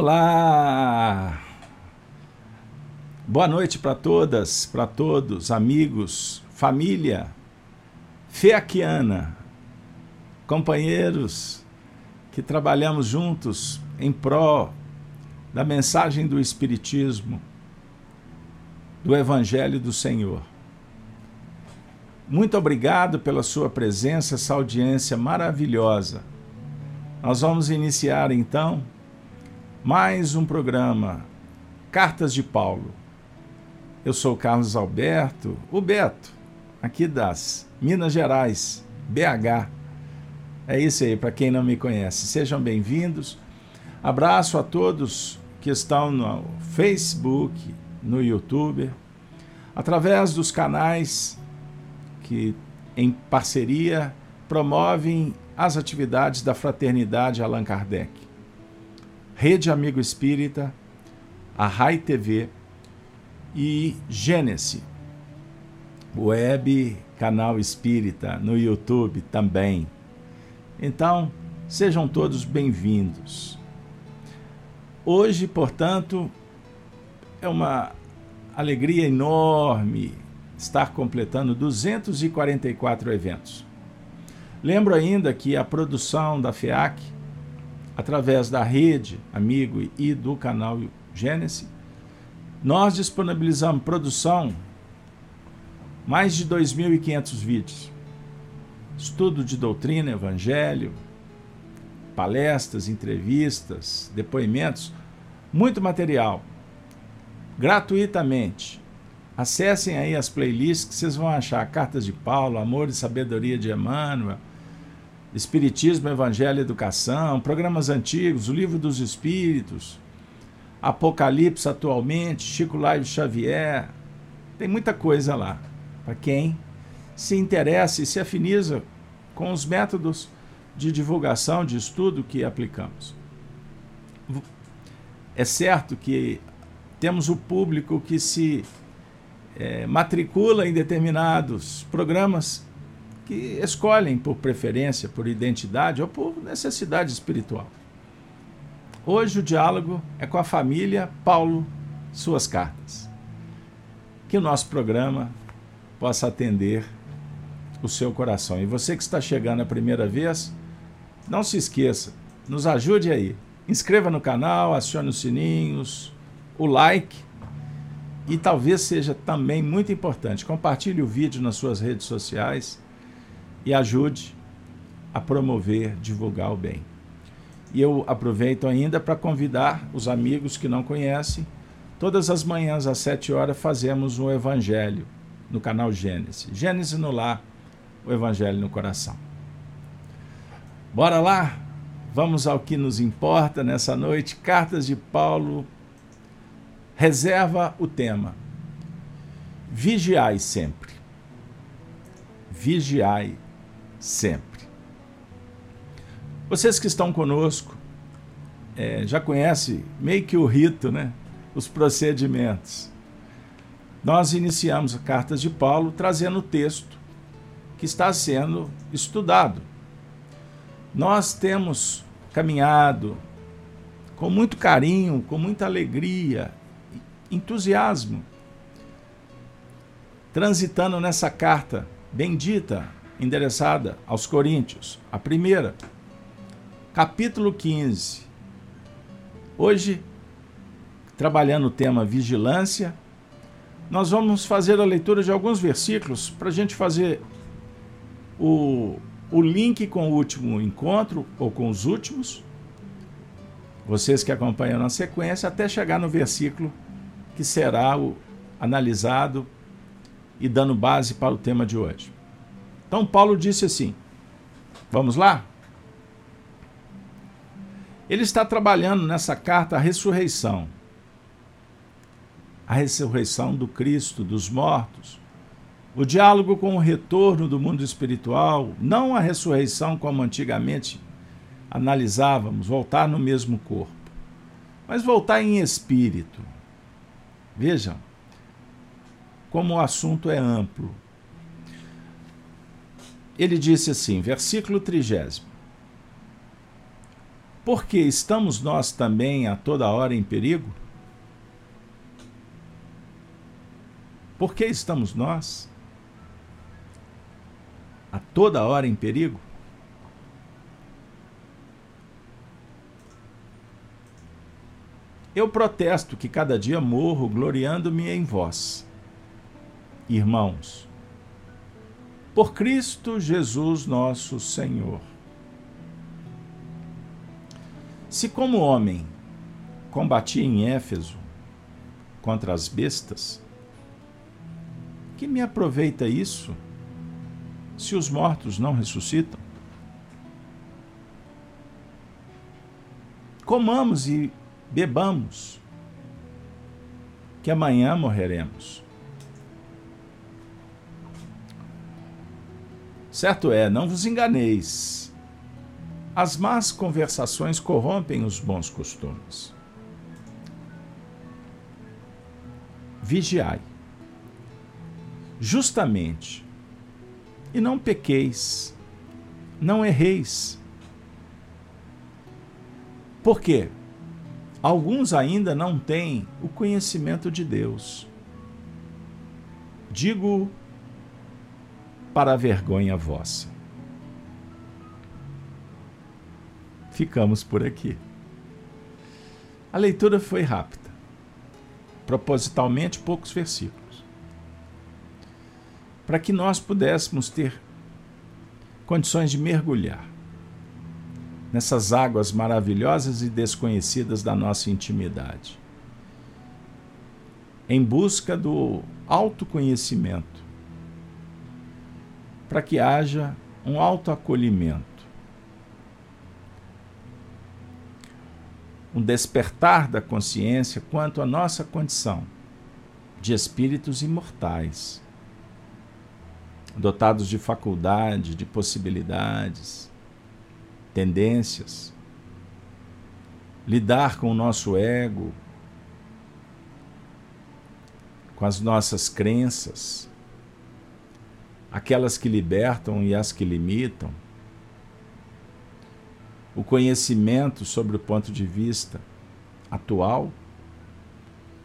Olá! Boa noite para todas, para todos, amigos, família, feaquiana, companheiros que trabalhamos juntos em pró da mensagem do Espiritismo, do Evangelho do Senhor. Muito obrigado pela sua presença, essa audiência maravilhosa. Nós vamos iniciar então mais um programa Cartas de Paulo. Eu sou Carlos Alberto, o Beto, aqui das Minas Gerais, BH. É isso aí, para quem não me conhece. Sejam bem-vindos. Abraço a todos que estão no Facebook, no YouTube, através dos canais que, em parceria, promovem as atividades da Fraternidade Allan Kardec. Rede Amigo Espírita, a RAI TV e Gênese, web canal espírita no YouTube também. Então, sejam todos bem-vindos. Hoje, portanto, é uma alegria enorme estar completando 244 eventos. Lembro ainda que a produção da FEAC, através da rede Amigo e do canal Gênesis, nós disponibilizamos produção mais de 2.500 vídeos. Estudo de doutrina, evangelho, palestras, entrevistas, depoimentos, muito material gratuitamente. Acessem aí as playlists que vocês vão achar Cartas de Paulo, Amor e Sabedoria de Emmanuel, Espiritismo, Evangelho e Educação, programas antigos, o Livro dos Espíritos, Apocalipse atualmente, Chico Live Xavier. Tem muita coisa lá para quem se interessa e se afiniza com os métodos de divulgação, de estudo que aplicamos. É certo que temos o público que se é, matricula em determinados programas que escolhem por preferência, por identidade ou por necessidade espiritual. Hoje o diálogo é com a família Paulo, suas cartas. Que o nosso programa possa atender o seu coração. E você que está chegando a primeira vez, não se esqueça, nos ajude aí. Inscreva no canal, acione os sininhos, o like e talvez seja também muito importante, compartilhe o vídeo nas suas redes sociais e ajude a promover, divulgar o bem. E eu aproveito ainda para convidar os amigos que não conhecem. Todas as manhãs às 7 horas fazemos um evangelho no canal Gênesis. Gênesis no lar, o evangelho no coração. Bora lá? Vamos ao que nos importa nessa noite. Cartas de Paulo reserva o tema. Vigiai sempre. Vigiai sempre. Vocês que estão conosco é, já conhecem meio que o rito, né? os procedimentos. Nós iniciamos a Cartas de Paulo trazendo o texto que está sendo estudado. Nós temos caminhado com muito carinho, com muita alegria entusiasmo, transitando nessa carta bendita, endereçada aos Coríntios, a primeira, capítulo 15. Hoje, trabalhando o tema vigilância, nós vamos fazer a leitura de alguns versículos para a gente fazer o, o link com o último encontro ou com os últimos. Vocês que acompanham na sequência, até chegar no versículo que será o, analisado e dando base para o tema de hoje. Então, Paulo disse assim: vamos lá? Ele está trabalhando nessa carta a ressurreição. A ressurreição do Cristo, dos mortos. O diálogo com o retorno do mundo espiritual, não a ressurreição como antigamente analisávamos, voltar no mesmo corpo, mas voltar em espírito Vejam como o assunto é amplo. Ele disse assim, versículo 30. Porque estamos nós também a toda hora em perigo? Por que estamos nós a toda hora em perigo? Eu protesto que cada dia morro gloriando-me em vós, irmãos, por Cristo Jesus nosso Senhor. Se, como homem, combati em Éfeso contra as bestas, que me aproveita isso se os mortos não ressuscitam? Comamos e bebamos, que amanhã morreremos. Certo é, não vos enganeis. As más conversações corrompem os bons costumes. Vigiai, justamente, e não pequeis, não erreis. Por quê? Alguns ainda não têm o conhecimento de Deus. Digo para a vergonha vossa. Ficamos por aqui. A leitura foi rápida, propositalmente poucos versículos, para que nós pudéssemos ter condições de mergulhar nessas águas maravilhosas e desconhecidas da nossa intimidade. Em busca do autoconhecimento, para que haja um autoacolhimento, um despertar da consciência quanto à nossa condição de espíritos imortais, dotados de faculdade, de possibilidades, tendências, lidar com o nosso ego, com as nossas crenças, aquelas que libertam e as que limitam, o conhecimento sobre o ponto de vista atual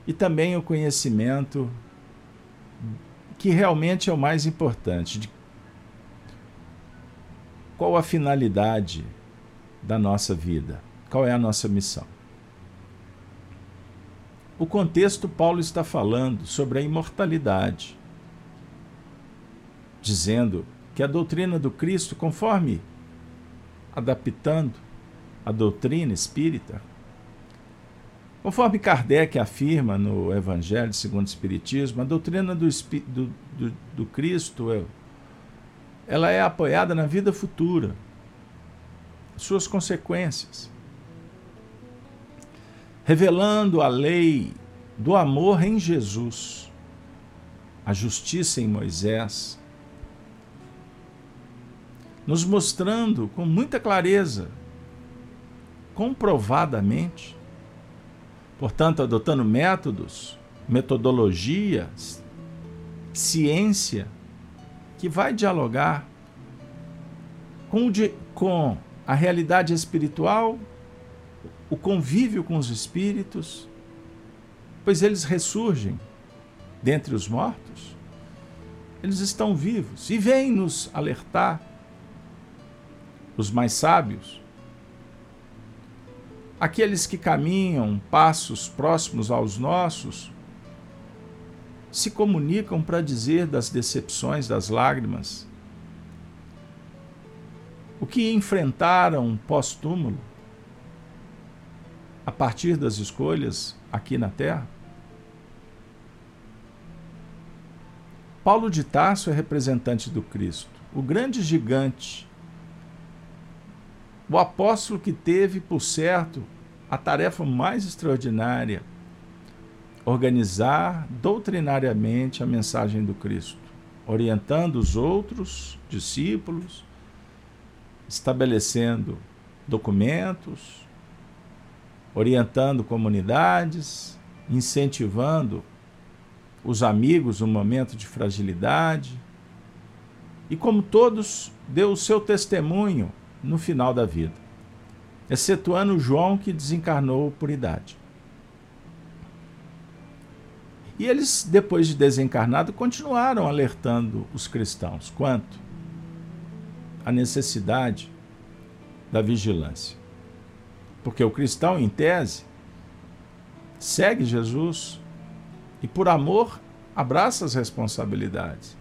e também o conhecimento que realmente é o mais importante, de qual a finalidade da nossa vida? Qual é a nossa missão? O contexto, Paulo está falando sobre a imortalidade, dizendo que a doutrina do Cristo, conforme adaptando a doutrina espírita, conforme Kardec afirma no Evangelho segundo o Espiritismo, a doutrina do, do, do, do Cristo é ela é apoiada na vida futura, suas consequências, revelando a lei do amor em Jesus, a justiça em Moisés, nos mostrando com muita clareza, comprovadamente, portanto, adotando métodos, metodologias, ciência, que vai dialogar com, com a realidade espiritual, o convívio com os espíritos, pois eles ressurgem dentre os mortos, eles estão vivos e vêm nos alertar, os mais sábios, aqueles que caminham passos próximos aos nossos, se comunicam para dizer das decepções, das lágrimas, o que enfrentaram pós-túmulo, a partir das escolhas aqui na Terra. Paulo de Tarso é representante do Cristo, o grande gigante, o apóstolo que teve, por certo, a tarefa mais extraordinária organizar doutrinariamente a mensagem do Cristo, orientando os outros discípulos, estabelecendo documentos, orientando comunidades, incentivando os amigos no momento de fragilidade. E como todos, deu o seu testemunho no final da vida. excetuando João que desencarnou por idade. E eles, depois de desencarnado, continuaram alertando os cristãos quanto à necessidade da vigilância. Porque o cristão, em tese, segue Jesus e, por amor, abraça as responsabilidades.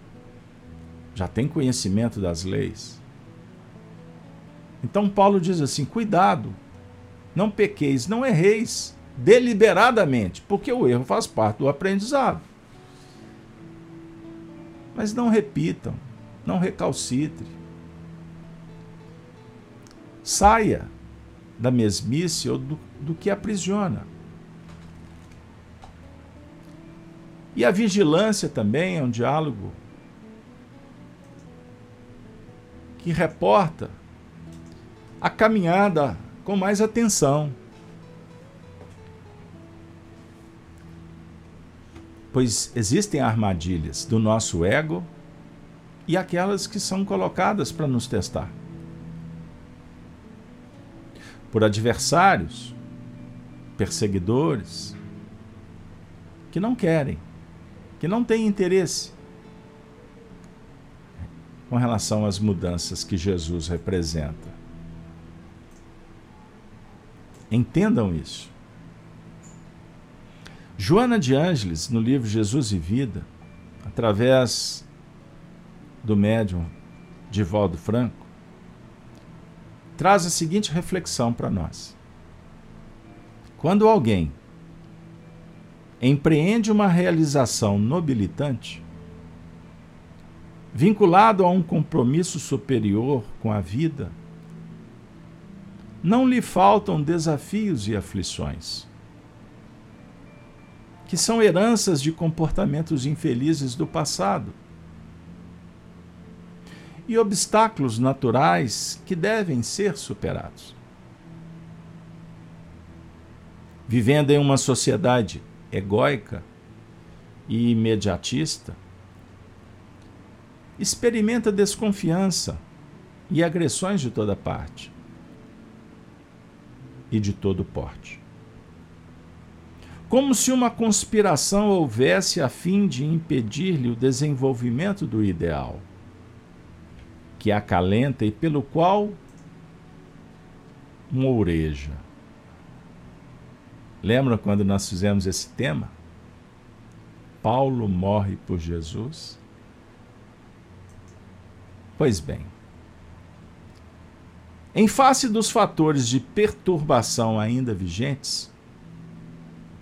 Já tem conhecimento das leis. Então, Paulo diz assim: cuidado, não pequeis, não erreis deliberadamente, porque o erro faz parte do aprendizado. Mas não repitam, não recalcitre. Saia da mesmice ou do, do que aprisiona. E a vigilância também é um diálogo que reporta a caminhada com mais atenção. Pois existem armadilhas do nosso ego e aquelas que são colocadas para nos testar. Por adversários, perseguidores, que não querem, que não têm interesse com relação às mudanças que Jesus representa. Entendam isso. Joana de Ângeles, no livro Jesus e Vida, através do médium Divaldo Franco, traz a seguinte reflexão para nós. Quando alguém empreende uma realização nobilitante, vinculado a um compromisso superior com a vida, não lhe faltam desafios e aflições que são heranças de comportamentos infelizes do passado. E obstáculos naturais que devem ser superados. Vivendo em uma sociedade egóica e imediatista, experimenta desconfiança e agressões de toda parte e de todo porte como se uma conspiração houvesse a fim de impedir-lhe o desenvolvimento do ideal, que acalenta e pelo qual moureja. Lembra quando nós fizemos esse tema? Paulo morre por Jesus? Pois bem, em face dos fatores de perturbação ainda vigentes,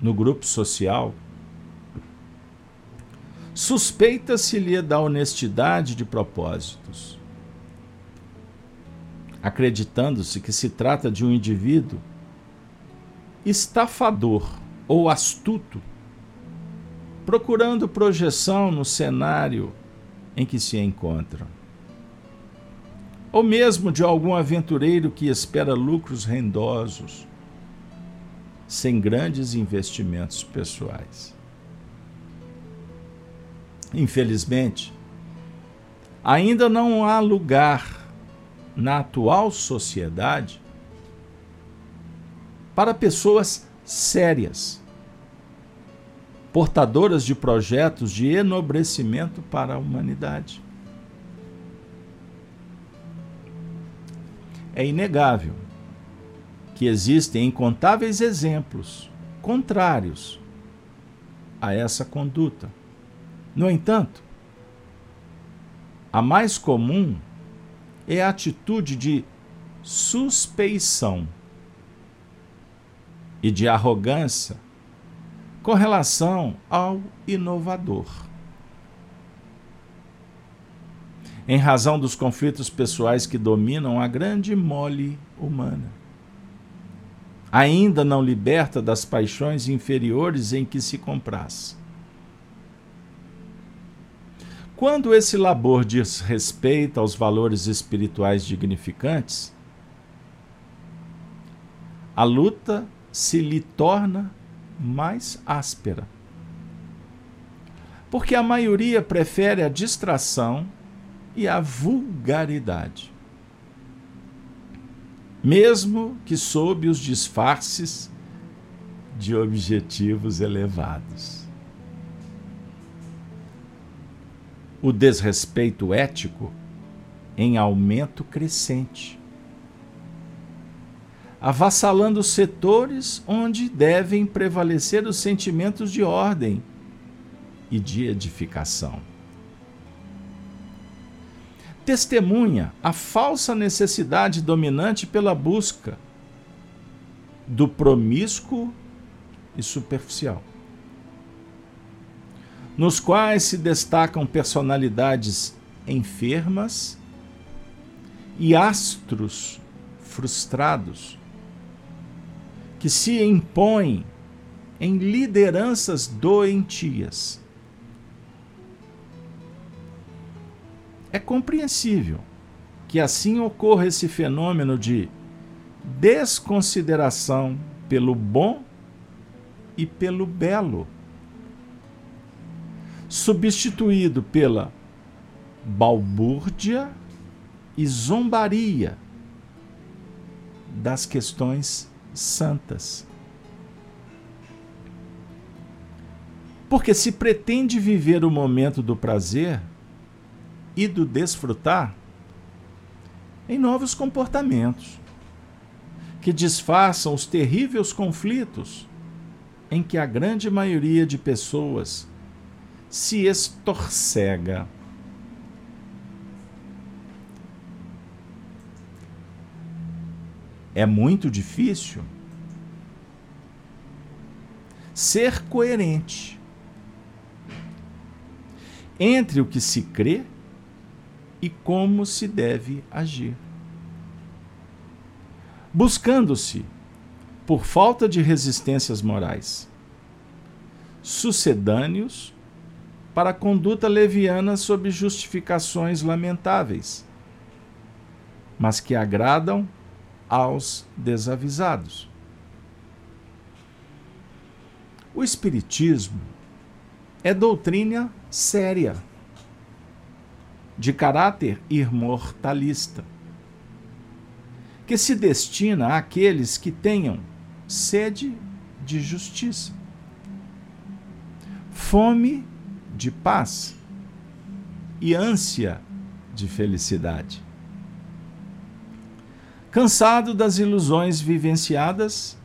no grupo social, suspeita-se-lhe da honestidade de propósitos, acreditando-se que se trata de um indivíduo estafador ou astuto, procurando projeção no cenário em que se encontra. Ou mesmo de algum aventureiro que espera lucros rendosos sem grandes investimentos pessoais. Infelizmente, ainda não há lugar na atual sociedade para pessoas sérias, portadoras de projetos de enobrecimento para a humanidade. É inegável que existem incontáveis exemplos contrários a essa conduta. No entanto, a mais comum é a atitude de suspeição e de arrogância com relação ao inovador. Em razão dos conflitos pessoais que dominam a grande mole humana ainda não liberta das paixões inferiores em que se compraz. Quando esse labor diz respeito aos valores espirituais dignificantes, a luta se lhe torna mais áspera. Porque a maioria prefere a distração e a vulgaridade. mesmo que sob os disfarces de objetivos elevados. O desrespeito ético em aumento crescente, avassalando setores onde devem prevalecer os sentimentos de ordem e de edificação. Testemunha a falsa necessidade dominante pela busca do promíscuo e superficial, nos quais se destacam personalidades enfermas e astros frustrados que se impõem em lideranças doentias. É compreensível que assim ocorra esse fenômeno de desconsideração pelo bom e pelo belo, substituído pela balbúrdia e zombaria das questões santas. Porque se pretende viver o momento do prazer e do desfrutar em novos comportamentos que disfarçam os terríveis conflitos em que a grande maioria de pessoas se estorcega. É muito difícil ser coerente entre o que se crê e como se deve agir. Buscando-se por falta de resistências morais, sucedâneos para a conduta leviana sob justificações lamentáveis, mas que agradam aos desavisados. O Espiritismo é doutrina séria, de caráter imortalista, que se destina àqueles que tenham sede de justiça, fome de paz e ânsia de felicidade. Cansado das ilusões vivenciadas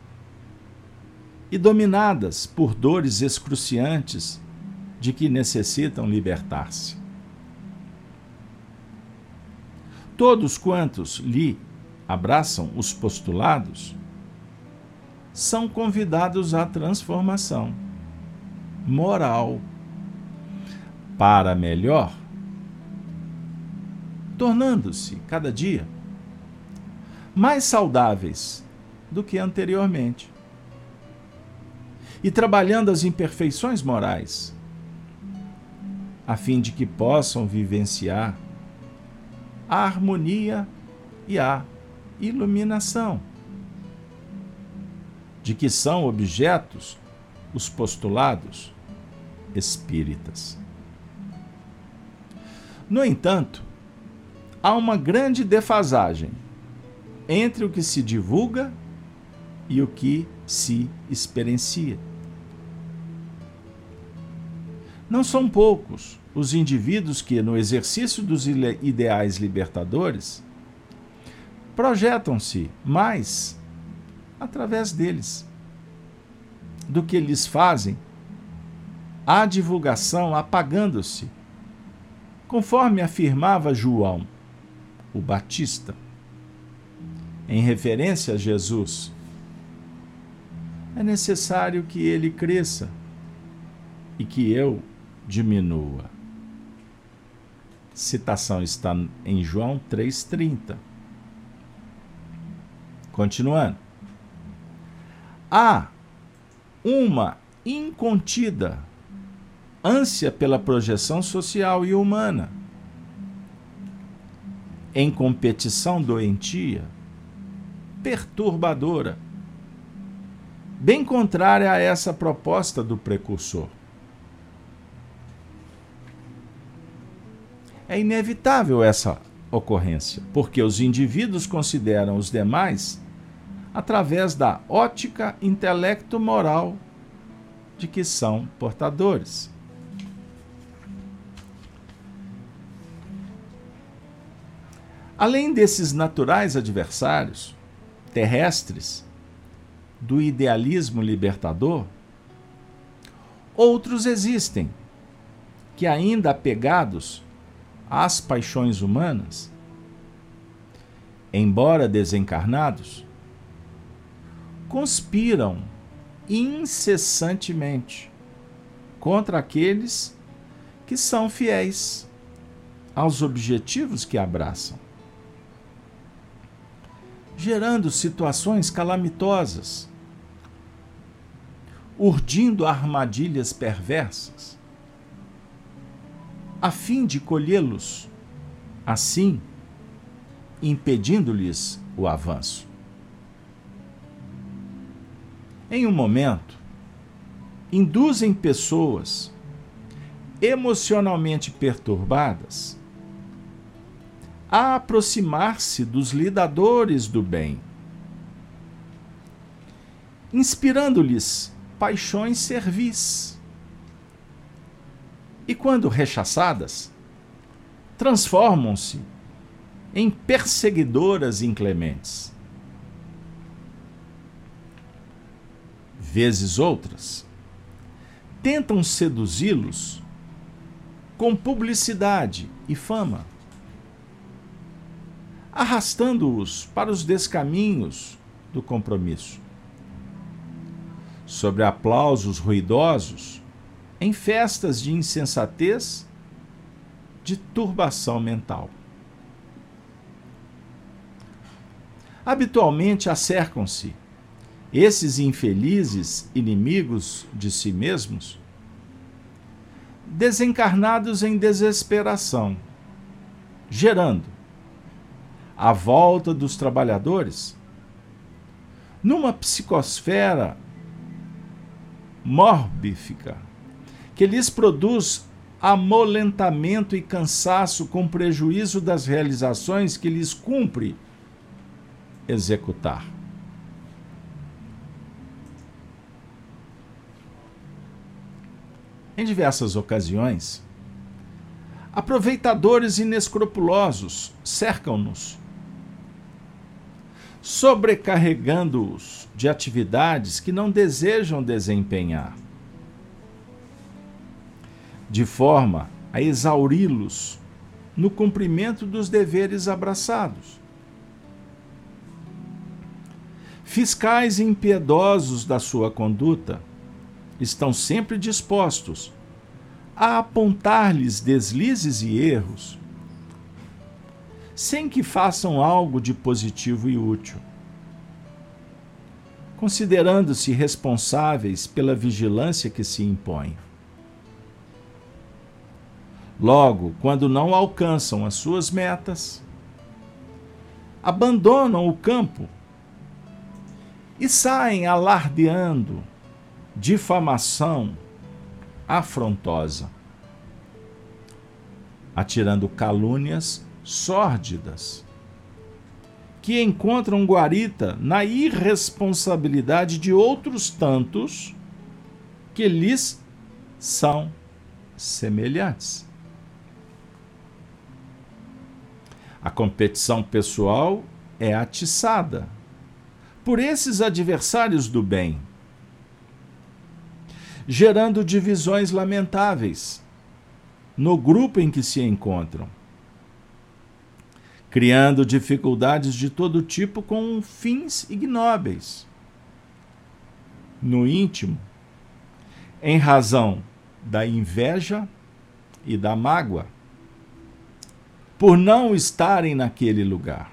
e dominadas por dores excruciantes de que necessitam libertar-se. Todos quantos lhe abraçam os postulados são convidados à transformação moral. Para melhor, tornando-se cada dia mais saudáveis do que anteriormente e trabalhando as imperfeições morais, a fim de que possam vivenciar a harmonia e a iluminação de que são objetos os postulados espíritas. No entanto, há uma grande defasagem entre o que se divulga e o que se experiencia. Não são poucos os indivíduos que, no exercício dos ideais libertadores, projetam-se mais através deles, do que lhes fazem a divulgação apagando-se, conforme afirmava João, o Batista, em referência a Jesus. É necessário que ele cresça e que eu diminua. Citação está em João 3,30. Continuando há uma incontida ânsia pela projeção social e humana, em competição doentia, perturbadora, bem contrária a essa proposta do precursor. É inevitável essa ocorrência, porque os indivíduos consideram os demais através da ótica intelecto-moral de que são portadores. Além desses naturais adversários terrestres do idealismo libertador, outros existem que, ainda apegados às paixões humanas, embora desencarnados, conspiram incessantemente contra aqueles que são fiéis aos objetivos que abraçam gerando situações calamitosas, urdindo armadilhas perversas, a fim de colhê-los, assim, impedindo-lhes o avanço. Em um momento, induzem pessoas emocionalmente perturbadas a aproximar-se dos lidadores do bem, inspirando-lhes paixões servis. E quando rechaçadas, transformam-se em perseguidoras inclementes. Vezes outras, tentam seduzi-los com publicidade e fama arrastando-os para os descaminhos do compromisso. Sobre aplausos ruidosos, em festas de insensatez, de turbação mental. Habitualmente acercam-se esses infelizes inimigos de si mesmos, desencarnados em desesperação, gerando a volta dos trabalhadores, numa psicosfera mórbífica, que lhes produz amolentamento e cansaço com prejuízo das realizações que lhes cumpre executar. Em diversas ocasiões, aproveitadores inescrupulosos cercam-nos sobrecarregando-os de atividades que não desejam desempenhar, de forma a exauri-los no cumprimento dos deveres abraçados. Fiscais impiedosos da sua conduta estão sempre dispostos a apontar-lhes deslizes e erros sem que façam algo de positivo e útil. Considerando-se responsáveis pela vigilância que se impõe. Logo, quando não alcançam as suas metas, abandonam o campo e saem alardeando difamação afrontosa, atirando calúnias sórdidas, que encontram guarita na irresponsabilidade de outros tantos que lhes são semelhantes. A competição pessoal é atiçada por esses adversários do bem, gerando divisões lamentáveis no grupo em que se encontram criando dificuldades de todo tipo com fins ignóbeis. No íntimo, em razão da inveja e da mágoa, por não estarem naquele lugar.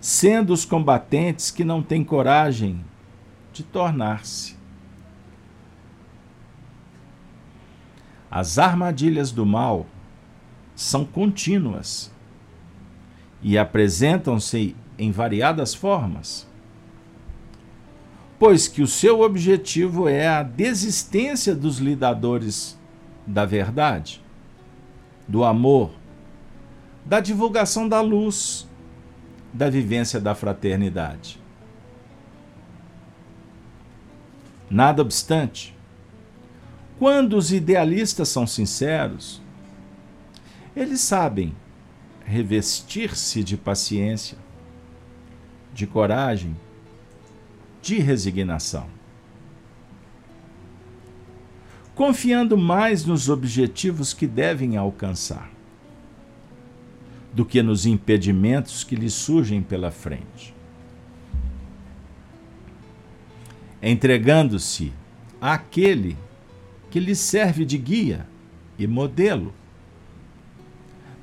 Sendo os combatentes que não têm coragem de tornar-se. As armadilhas do mal são contínuas e apresentam-se em variadas formas, pois que o seu objetivo é a desistência dos lidadores da verdade, do amor, da divulgação da luz, da vivência da fraternidade. Nada obstante, quando os idealistas são sinceros, eles sabem revestir-se de paciência, de coragem, de resignação. Confiando mais nos objetivos que devem alcançar do que nos impedimentos que lhes surgem pela frente. Entregando-se àquele que lhes serve de guia e modelo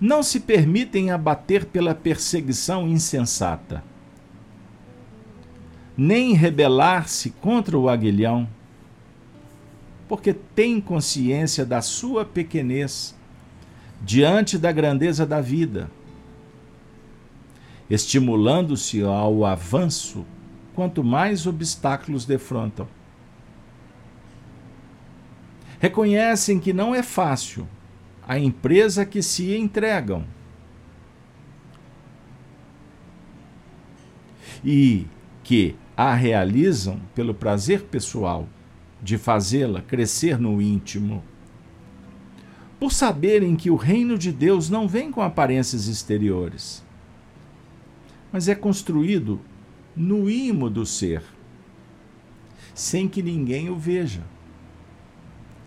não se permitem abater pela perseguição insensata, nem rebelar-se contra o aguilhão, porque têm consciência da sua pequenez diante da grandeza da vida, estimulando-se ao avanço quanto mais obstáculos defrontam. Reconhecem que não é fácil a empresa que se entregam. E que a realizam pelo prazer pessoal de fazê-la crescer no íntimo. Por saberem que o reino de Deus não vem com aparências exteriores, mas é construído no imo do ser, sem que ninguém o veja,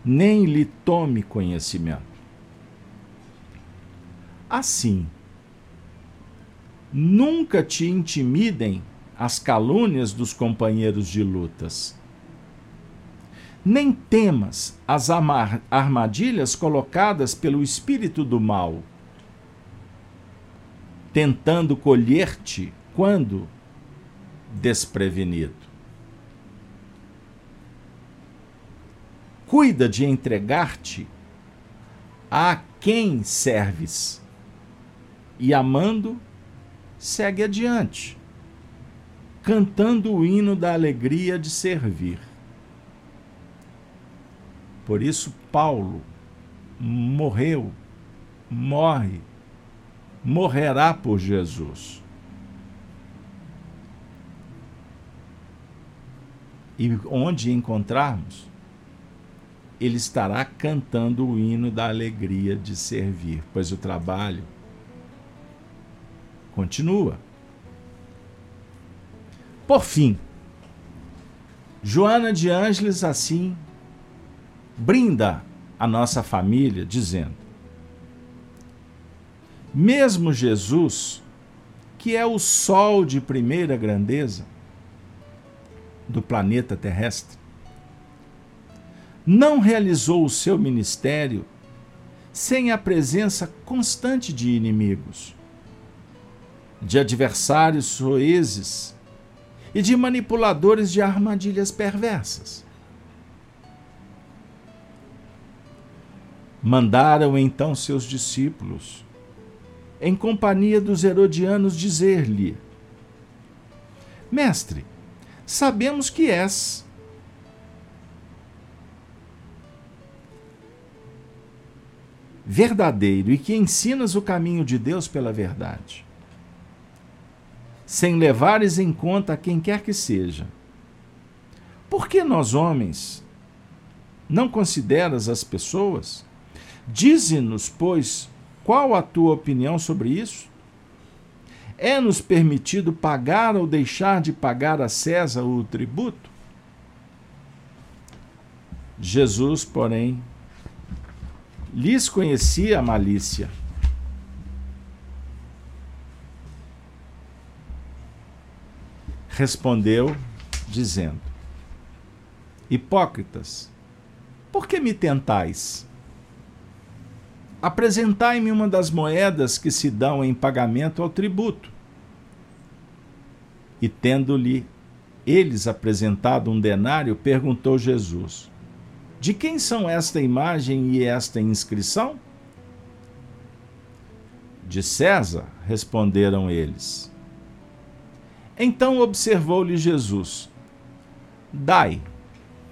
nem lhe tome conhecimento. Assim, nunca te intimidem as calúnias dos companheiros de lutas. Nem temas as armadilhas colocadas pelo espírito do mal, tentando colher-te quando desprevenido. Cuida de entregar-te a quem serves e amando, segue adiante, cantando o hino da alegria de servir. Por isso, Paulo morreu, morre, morrerá por Jesus. E onde encontrarmos, ele estará cantando o hino da alegria de servir, pois o trabalho continua. Por fim, Joana de Ângeles assim brinda a nossa família, dizendo: Mesmo Jesus, que é o sol de primeira grandeza do planeta terrestre, não realizou o seu ministério sem a presença constante de inimigos de adversários soezes e de manipuladores de armadilhas perversas. Mandaram então seus discípulos, em companhia dos herodianos, dizer-lhe: Mestre, sabemos que és. Verdadeiro e que ensinas o caminho de Deus pela verdade sem levares em conta quem quer que seja. Por que nós, homens, não consideras as pessoas? Dize-nos, pois, qual a tua opinião sobre isso? É-nos permitido pagar ou deixar de pagar a César o tributo? Jesus, porém, lhes conhecia a malícia respondeu, dizendo: Hipócritas, por que me tentais? Apresentai-me uma das moedas que se dão em pagamento ao tributo. E tendo-lhe eles apresentado um denário, perguntou Jesus: De quem são esta imagem e esta inscrição? De César, responderam eles. Então observou-lhe Jesus: Dai,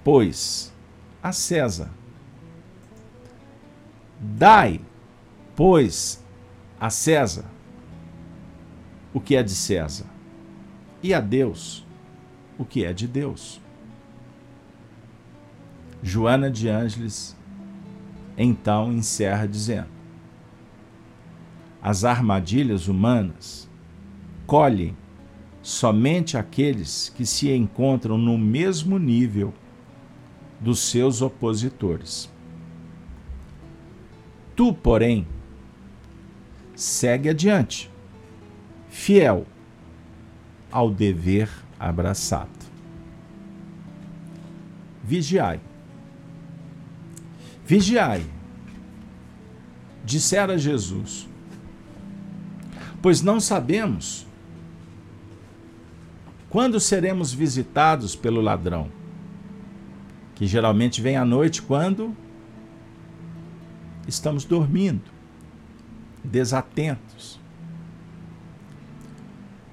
pois, a César. Dai, pois, a César o que é de César e a Deus o que é de Deus. Joana de Ângeles então encerra dizendo: As armadilhas humanas colhem somente aqueles que se encontram no mesmo nível dos seus opositores. Tu, porém, segue adiante, fiel ao dever abraçado. Vigiai. Vigiai, dissera Jesus, pois não sabemos quando seremos visitados pelo ladrão, que geralmente vem à noite quando estamos dormindo, desatentos.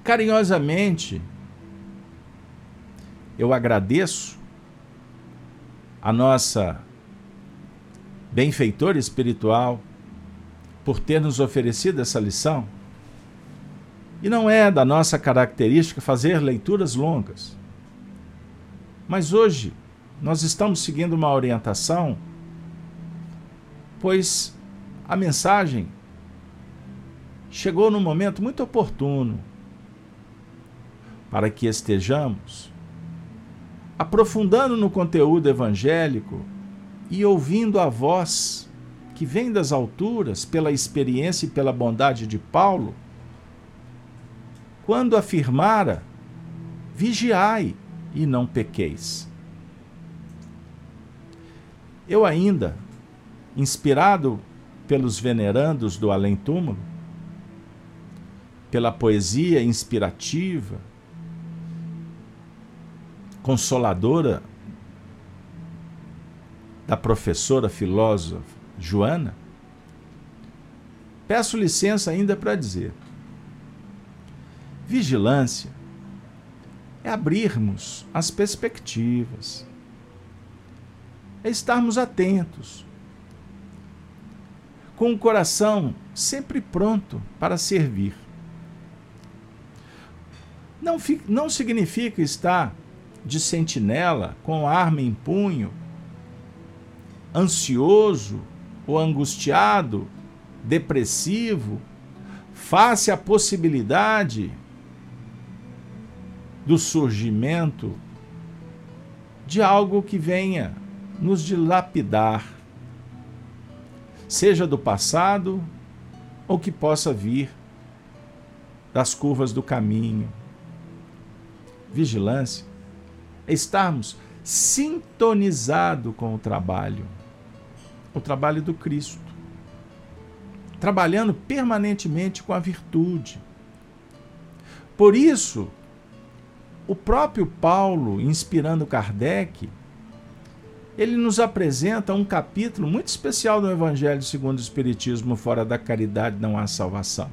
Carinhosamente, eu agradeço a nossa benfeitora espiritual por ter nos oferecido essa lição e não é da nossa característica fazer leituras longas. Mas hoje nós estamos seguindo uma orientação, pois a mensagem chegou num momento muito oportuno para que estejamos aprofundando no conteúdo evangélico e ouvindo a voz que vem das alturas pela experiência e pela bondade de Paulo quando afirmara: vigiai e não pequeis. Eu ainda, inspirado pelos venerandos do além-túmulo, pela poesia inspirativa, consoladora da professora filósofa Joana, peço licença ainda para dizer: Vigilância é abrirmos as perspectivas, é estarmos atentos, com o coração sempre pronto para servir. Não, não significa estar de sentinela com arma em punho, ansioso ou angustiado, depressivo, face à possibilidade do surgimento de algo que venha nos dilapidar, seja do passado ou que possa vir das curvas do caminho. Vigilância é estarmos sintonizados com o trabalho, o trabalho do Cristo, trabalhando permanentemente com a virtude. Por isso, o próprio Paulo, inspirando Kardec, ele nos apresenta um capítulo muito especial do Evangelho segundo o Espiritismo: fora da caridade não há salvação.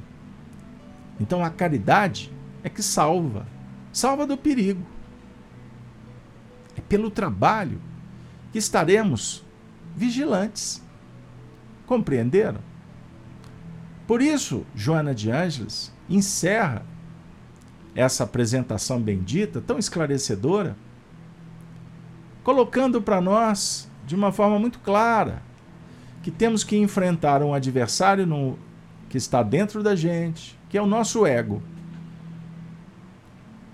Então a caridade é que salva, salva do perigo. É pelo trabalho que estaremos vigilantes. Compreenderam? Por isso, Joana de Ângeles encerra essa apresentação bendita, tão esclarecedora, colocando para nós de uma forma muito clara que temos que enfrentar um adversário no, que está dentro da gente, que é o nosso ego,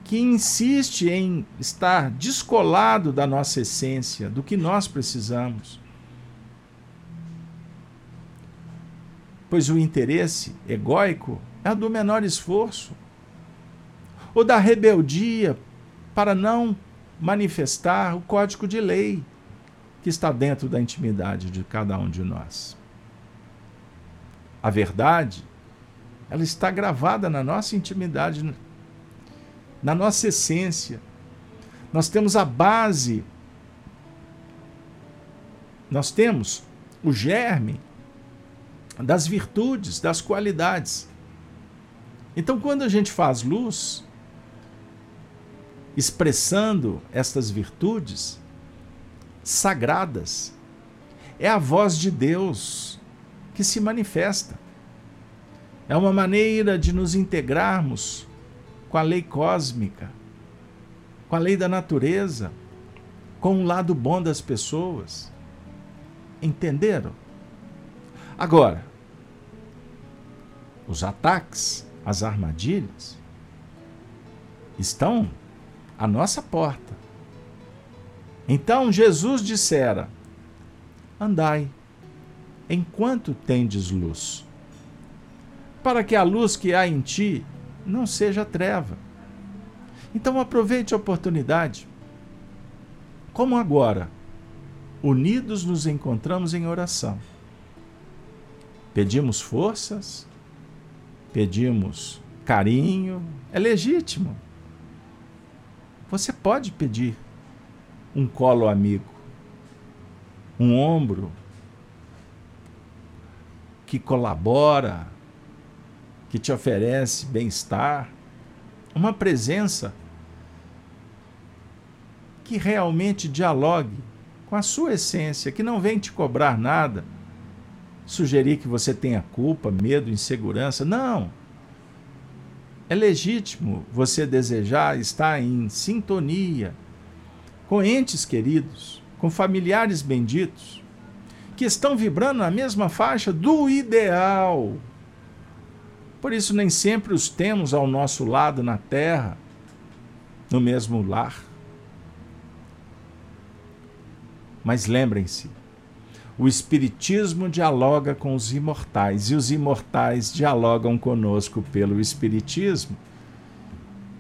que insiste em estar descolado da nossa essência, do que nós precisamos. Pois o interesse egóico é do menor esforço ou da rebeldia para não manifestar o código de lei que está dentro da intimidade de cada um de nós. A verdade, ela está gravada na nossa intimidade, na nossa essência. Nós temos a base, nós temos o germe das virtudes, das qualidades. Então, quando a gente faz luz, expressando estas virtudes sagradas. É a voz de Deus que se manifesta. É uma maneira de nos integrarmos com a lei cósmica, com a lei da natureza, com o lado bom das pessoas. Entenderam? Agora, os ataques, as armadilhas, estão à nossa porta. Então Jesus dissera: Andai, enquanto tendes luz, para que a luz que há em ti não seja treva. Então aproveite a oportunidade. Como agora, unidos nos encontramos em oração. Pedimos forças, pedimos carinho, é legítimo. Você pode pedir um colo amigo, um ombro que colabora, que te oferece bem-estar, uma presença que realmente dialogue com a sua essência, que não vem te cobrar nada, sugerir que você tenha culpa, medo, insegurança. Não. É legítimo você desejar estar em sintonia com entes queridos, com familiares benditos, que estão vibrando na mesma faixa do ideal. Por isso, nem sempre os temos ao nosso lado na terra, no mesmo lar. Mas lembrem-se, o Espiritismo dialoga com os imortais e os imortais dialogam conosco pelo Espiritismo.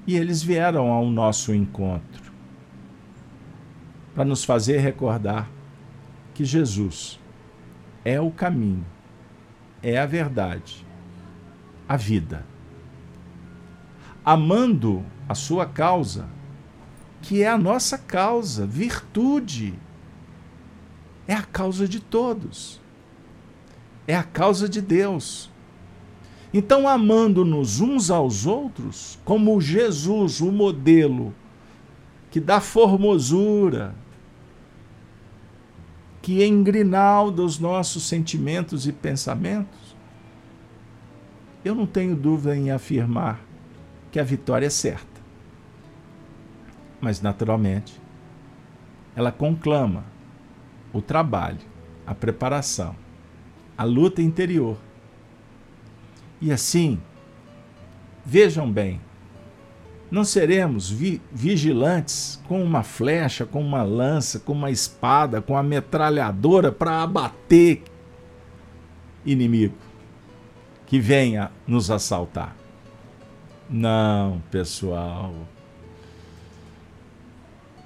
E eles vieram ao nosso encontro para nos fazer recordar que Jesus é o caminho, é a verdade, a vida. Amando a sua causa, que é a nossa causa, virtude é a causa de todos. É a causa de Deus. Então, amando-nos uns aos outros, como Jesus, o modelo que dá formosura, que engrinalda os nossos sentimentos e pensamentos, eu não tenho dúvida em afirmar que a vitória é certa. Mas, naturalmente, ela conclama o trabalho, a preparação, a luta interior. E assim, vejam bem, não seremos vi vigilantes com uma flecha, com uma lança, com uma espada, com uma metralhadora para abater inimigo que venha nos assaltar. Não, pessoal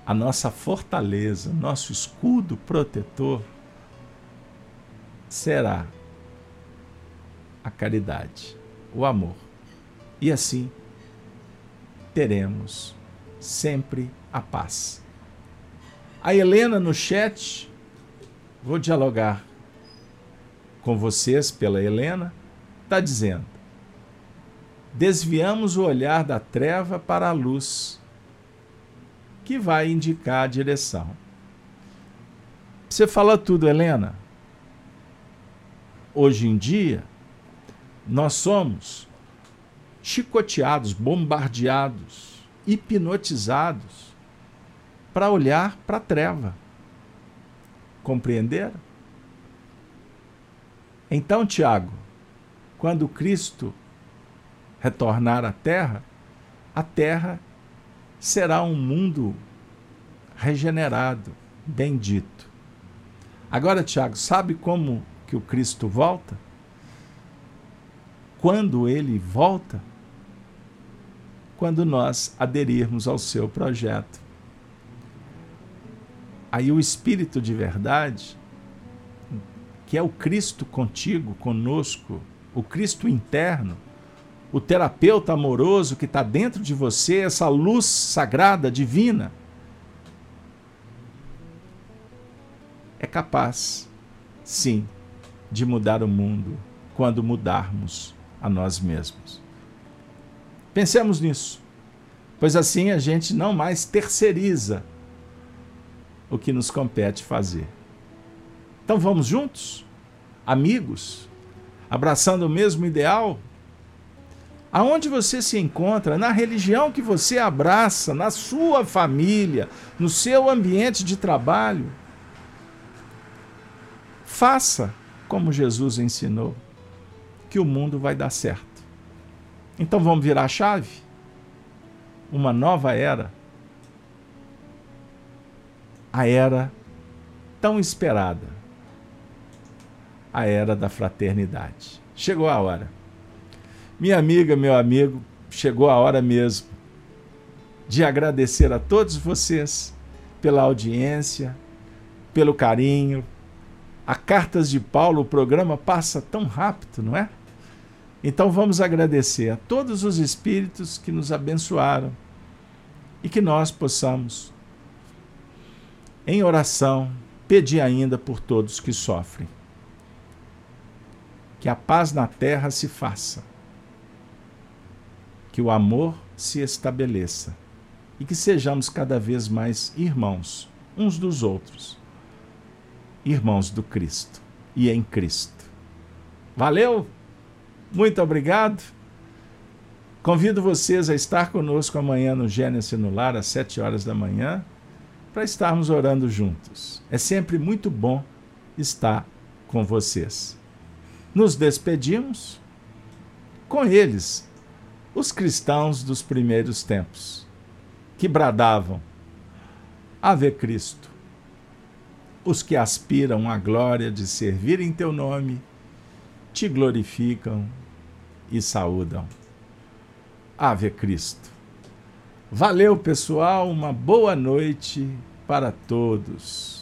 a nossa fortaleza, nosso escudo protetor será a caridade, o amor. E assim teremos sempre a paz. A Helena no chat, vou dialogar com vocês pela Helena, está dizendo: desviamos o olhar da treva para a luz que vai indicar a direção. Você fala tudo, Helena. Hoje em dia, nós somos chicoteados, bombardeados, hipnotizados para olhar para a treva. Compreenderam? Então, Tiago, quando Cristo retornar à terra, a terra será um mundo regenerado, bendito. Agora, Tiago, sabe como que o Cristo volta? Quando ele volta? Quando nós aderirmos ao seu projeto. Aí o Espírito de verdade, que é o Cristo contigo, conosco, o Cristo interno, o terapeuta amoroso que está dentro de você, essa luz sagrada, divina, é capaz, sim, de mudar o mundo quando mudarmos a nós mesmos. Pensemos nisso, pois assim a gente não mais terceiriza o que nos compete fazer. Então vamos juntos, amigos, abraçando o mesmo ideal aonde você se encontra, na religião que você abraça, na sua família, no seu ambiente de trabalho. Faça como Jesus ensinou, que o mundo vai dar certo. Então vamos virar a chave? Uma nova era. A era tão esperada. A era da fraternidade. Chegou a hora. Minha amiga, meu amigo, chegou a hora mesmo de agradecer a todos vocês pela audiência, pelo carinho. A Cartas de Paulo, o programa passa tão rápido, não é? Então vamos agradecer a todos os espíritos que nos abençoaram e que nós possamos, em oração, pedir ainda por todos que sofrem. Que a paz na terra se faça, que o amor se estabeleça e que sejamos cada vez mais irmãos uns dos outros, irmãos do Cristo e em Cristo. Valeu! Muito obrigado. Convido vocês a estar conosco amanhã no Gênesis no Lar, às 7 horas da manhã, para estarmos orando juntos. É sempre muito bom estar com vocês. Nos despedimos com eles, os cristãos dos primeiros tempos, que bradavam: Ave Cristo. Os que aspiram à glória de servir em teu nome te glorificam e saúdam. Ave Cristo. Valeu, pessoal, uma boa noite para todos.